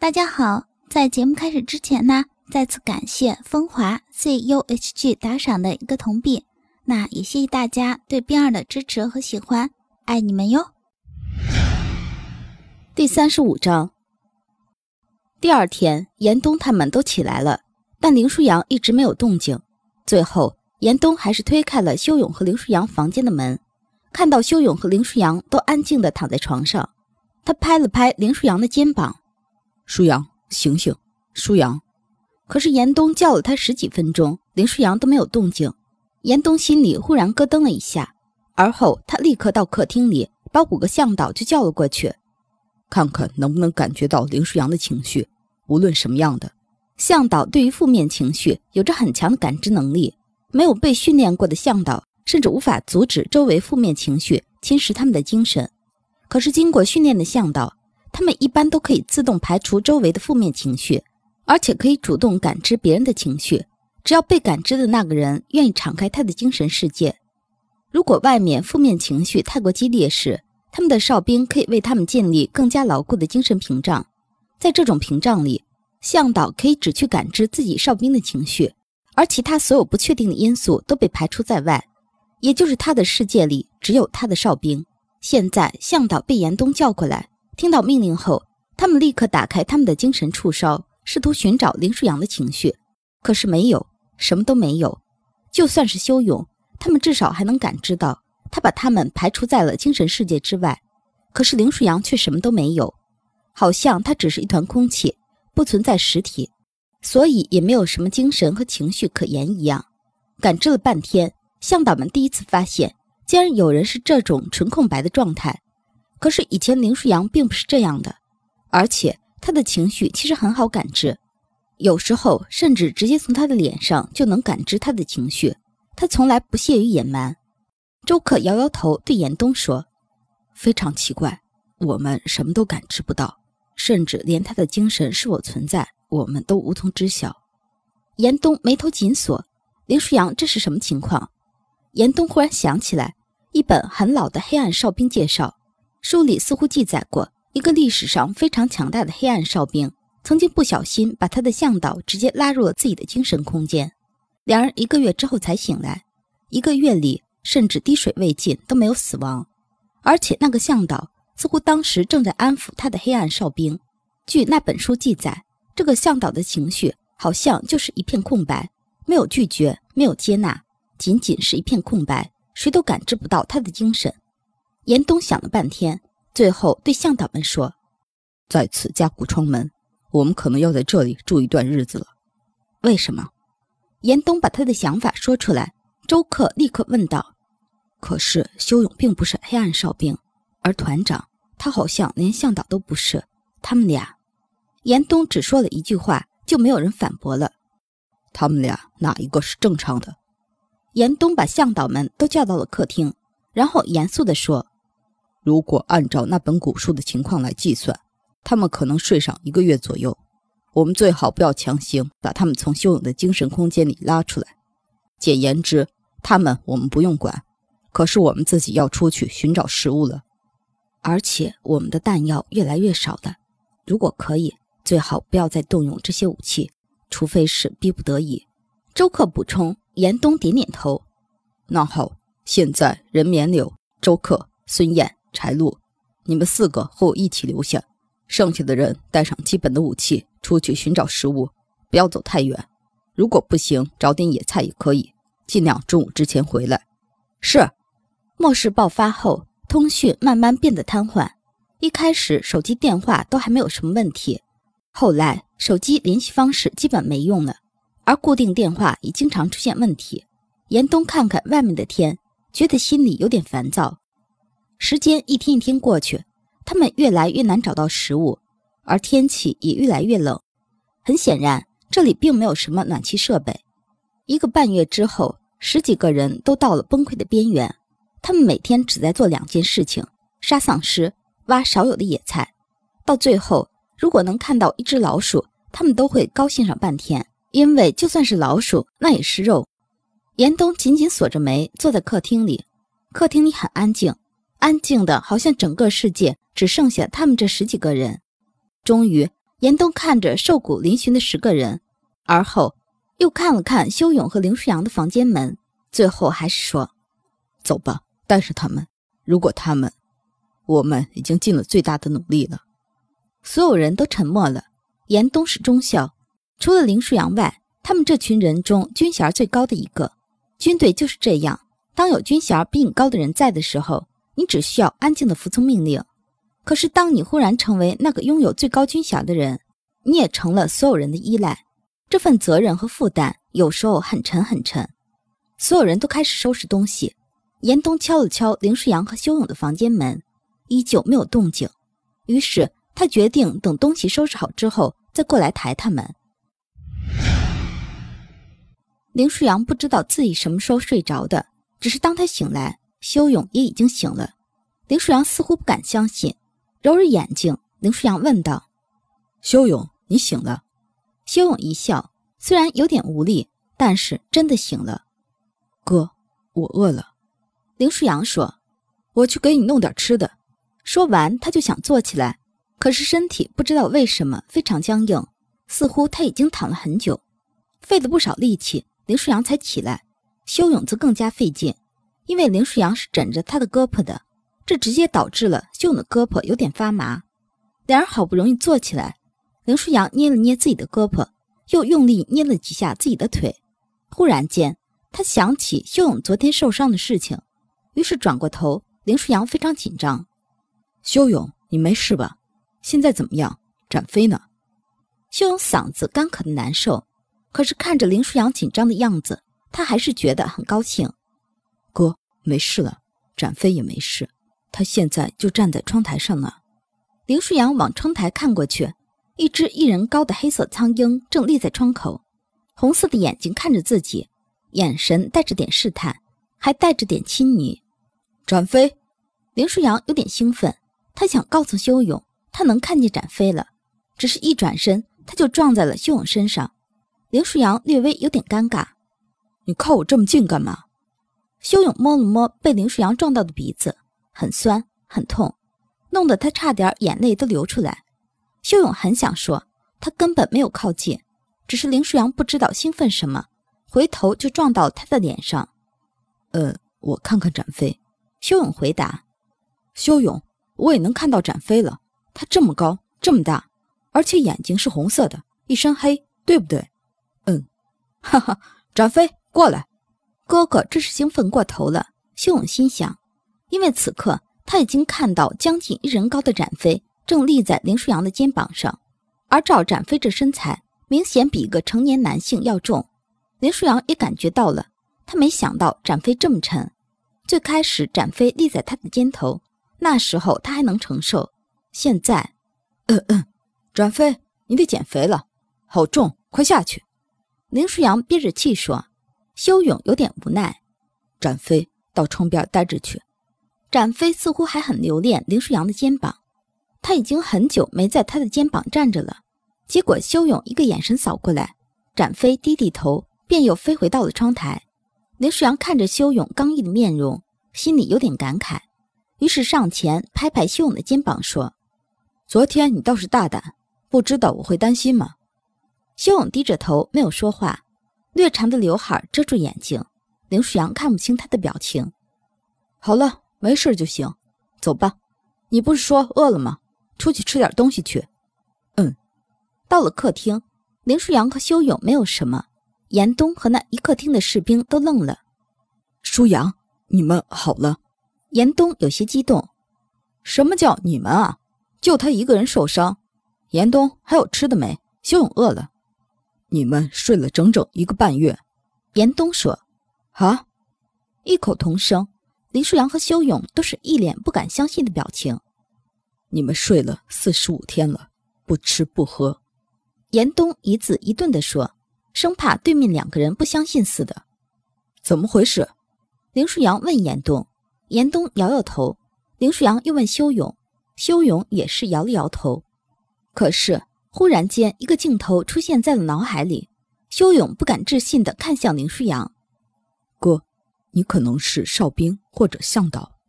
大家好，在节目开始之前呢，再次感谢风华 C U H G 打赏的一个铜币，那也谢谢大家对冰儿的支持和喜欢，爱你们哟。第三十五章。第二天，严冬他们都起来了，但林舒扬一直没有动静。最后，严冬还是推开了修勇和林舒扬房间的门，看到修勇和林舒扬都安静的躺在床上，他拍了拍林舒扬的肩膀。舒扬，醒醒，舒扬！可是严冬叫了他十几分钟，林舒扬都没有动静。严冬心里忽然咯噔了一下，而后他立刻到客厅里，把五个向导就叫了过去，看看能不能感觉到林舒扬的情绪，无论什么样的。向导对于负面情绪有着很强的感知能力，没有被训练过的向导甚至无法阻止周围负面情绪侵蚀他们的精神。可是经过训练的向导。他们一般都可以自动排除周围的负面情绪，而且可以主动感知别人的情绪。只要被感知的那个人愿意敞开他的精神世界，如果外面负面情绪太过激烈时，他们的哨兵可以为他们建立更加牢固的精神屏障。在这种屏障里，向导可以只去感知自己哨兵的情绪，而其他所有不确定的因素都被排除在外。也就是他的世界里只有他的哨兵。现在，向导被严冬叫过来。听到命令后，他们立刻打开他们的精神触梢，试图寻找林舒扬的情绪，可是没有，什么都没有。就算是修勇，他们至少还能感知到他把他们排除在了精神世界之外。可是林舒扬却什么都没有，好像他只是一团空气，不存在实体，所以也没有什么精神和情绪可言一样。感知了半天，向导们第一次发现，竟然有人是这种纯空白的状态。可是以前林舒扬并不是这样的，而且他的情绪其实很好感知，有时候甚至直接从他的脸上就能感知他的情绪。他从来不屑于隐瞒。周克摇摇头，对严冬说：“非常奇怪，我们什么都感知不到，甚至连他的精神是否存在，我们都无从知晓。”严冬眉头紧锁。林舒扬这是什么情况？严冬忽然想起来一本很老的黑暗哨兵介绍。书里似乎记载过一个历史上非常强大的黑暗哨兵，曾经不小心把他的向导直接拉入了自己的精神空间，两人一个月之后才醒来，一个月里甚至滴水未进都没有死亡，而且那个向导似乎当时正在安抚他的黑暗哨兵。据那本书记载，这个向导的情绪好像就是一片空白，没有拒绝，没有接纳，仅仅是一片空白，谁都感知不到他的精神。严冬想了半天，最后对向导们说：“在此加固窗门，我们可能要在这里住一段日子了。”为什么？严冬把他的想法说出来。周克立刻问道：“可是修勇并不是黑暗哨兵，而团长他好像连向导都不是。他们俩……”严冬只说了一句话，就没有人反驳了。他们俩哪一个是正常的？严冬把向导们都叫到了客厅，然后严肃地说。如果按照那本古书的情况来计算，他们可能睡上一个月左右。我们最好不要强行把他们从修勇的精神空间里拉出来。简言之，他们我们不用管，可是我们自己要出去寻找食物了。而且我们的弹药越来越少了。如果可以，最好不要再动用这些武器，除非是逼不得已。周克补充。严冬点点头。那好，现在任绵柳、周克、孙燕。柴路，你们四个和我一起留下，剩下的人带上基本的武器，出去寻找食物，不要走太远。如果不行，找点野菜也可以，尽量中午之前回来。是。末世爆发后，通讯慢慢变得瘫痪。一开始，手机电话都还没有什么问题，后来手机联系方式基本没用了，而固定电话也经常出现问题。严冬看看外面的天，觉得心里有点烦躁。时间一天一天过去，他们越来越难找到食物，而天气也越来越冷。很显然，这里并没有什么暖气设备。一个半月之后，十几个人都到了崩溃的边缘。他们每天只在做两件事情：杀丧尸、挖少有的野菜。到最后，如果能看到一只老鼠，他们都会高兴上半天，因为就算是老鼠，那也是肉。严冬紧紧锁着眉，坐在客厅里。客厅里很安静。安静的，好像整个世界只剩下他们这十几个人。终于，严冬看着瘦骨嶙峋的十个人，而后又看了看修勇和林舒扬的房间门，最后还是说：“走吧，带上他们。如果他们……我们已经尽了最大的努力了。”所有人都沉默了。严冬是中校，除了林舒扬外，他们这群人中军衔最高的一个。军队就是这样，当有军衔比你高的人在的时候，你只需要安静的服从命令。可是，当你忽然成为那个拥有最高军衔的人，你也成了所有人的依赖。这份责任和负担有时候很沉很沉。所有人都开始收拾东西。严冬敲了敲林舒阳和修勇的房间门，依旧没有动静。于是他决定等东西收拾好之后再过来抬他们。林舒阳不知道自己什么时候睡着的，只是当他醒来，修勇也已经醒了。林舒扬似乎不敢相信。揉揉眼睛，林舒扬问道：“修勇，你醒了？”修勇一笑，虽然有点无力，但是真的醒了。哥，我饿了。林舒扬说：“我去给你弄点吃的。”说完，他就想坐起来，可是身体不知道为什么非常僵硬，似乎他已经躺了很久，费了不少力气，林舒扬才起来。修勇则更加费劲，因为林舒扬是枕着他的胳膊的。这直接导致了秀勇的胳膊有点发麻，两人好不容易坐起来，林舒扬捏了捏自己的胳膊，又用力捏了几下自己的腿。忽然间，他想起秀勇昨天受伤的事情，于是转过头。林舒扬非常紧张：“修勇，你没事吧？现在怎么样？展飞呢？”秀勇嗓子干渴的难受，可是看着林舒扬紧张的样子，他还是觉得很高兴。“，没事了，展飞也没事。”他现在就站在窗台上呢。林舒扬往窗台看过去，一只一人高的黑色苍鹰正立在窗口，红色的眼睛看着自己，眼神带着点试探，还带着点亲昵。展飞，林舒扬有点兴奋，他想告诉修勇，他能看见展飞了，只是一转身，他就撞在了修勇身上。林舒扬略微有点尴尬：“你靠我这么近干嘛？”修勇摸了摸被林舒扬撞到的鼻子。很酸，很痛，弄得他差点眼泪都流出来。修勇很想说，他根本没有靠近，只是林舒扬不知道兴奋什么，回头就撞到他的脸上。呃，我看看展飞。修勇回答。修勇，我也能看到展飞了。他这么高，这么大，而且眼睛是红色的，一身黑，对不对？嗯，哈哈，展飞，过来。哥哥这是兴奋过头了。修勇心想。因为此刻他已经看到将近一人高的展飞正立在林舒扬的肩膀上，而照展飞这身材，明显比一个成年男性要重。林舒扬也感觉到了，他没想到展飞这么沉。最开始展飞立在他的肩头，那时候他还能承受，现在，嗯嗯，展飞，你得减肥了，好重，快下去。林舒扬憋着气说。修勇有点无奈，展飞到窗边待着去。展飞似乎还很留恋林舒扬的肩膀，他已经很久没在他的肩膀站着了。结果修勇一个眼神扫过来，展飞低低头，便又飞回到了窗台。林舒扬看着修勇刚毅的面容，心里有点感慨，于是上前拍拍修勇的肩膀，说：“昨天你倒是大胆，不知道我会担心吗？”修勇低着头没有说话，略长的刘海遮住眼睛，林舒扬看不清他的表情。好了。没事就行，走吧。你不是说饿了吗？出去吃点东西去。嗯。到了客厅，林舒扬和修勇没有什么，严冬和那一客厅的士兵都愣了。舒扬，你们好了？严冬有些激动。什么叫你们啊？就他一个人受伤。严冬还有吃的没？修勇饿了。你们睡了整整一个半月。严冬说。啊？异口同声。林舒扬和修勇都是一脸不敢相信的表情。你们睡了四十五天了，不吃不喝。严冬一字一顿地说，生怕对面两个人不相信似的。怎么回事？林舒扬问严冬。严冬摇摇头。林舒扬又问修勇，修勇也是摇了摇头。可是忽然间，一个镜头出现在了脑海里。修勇不敢置信地看向林舒扬，哥。你可能是哨兵或者向导。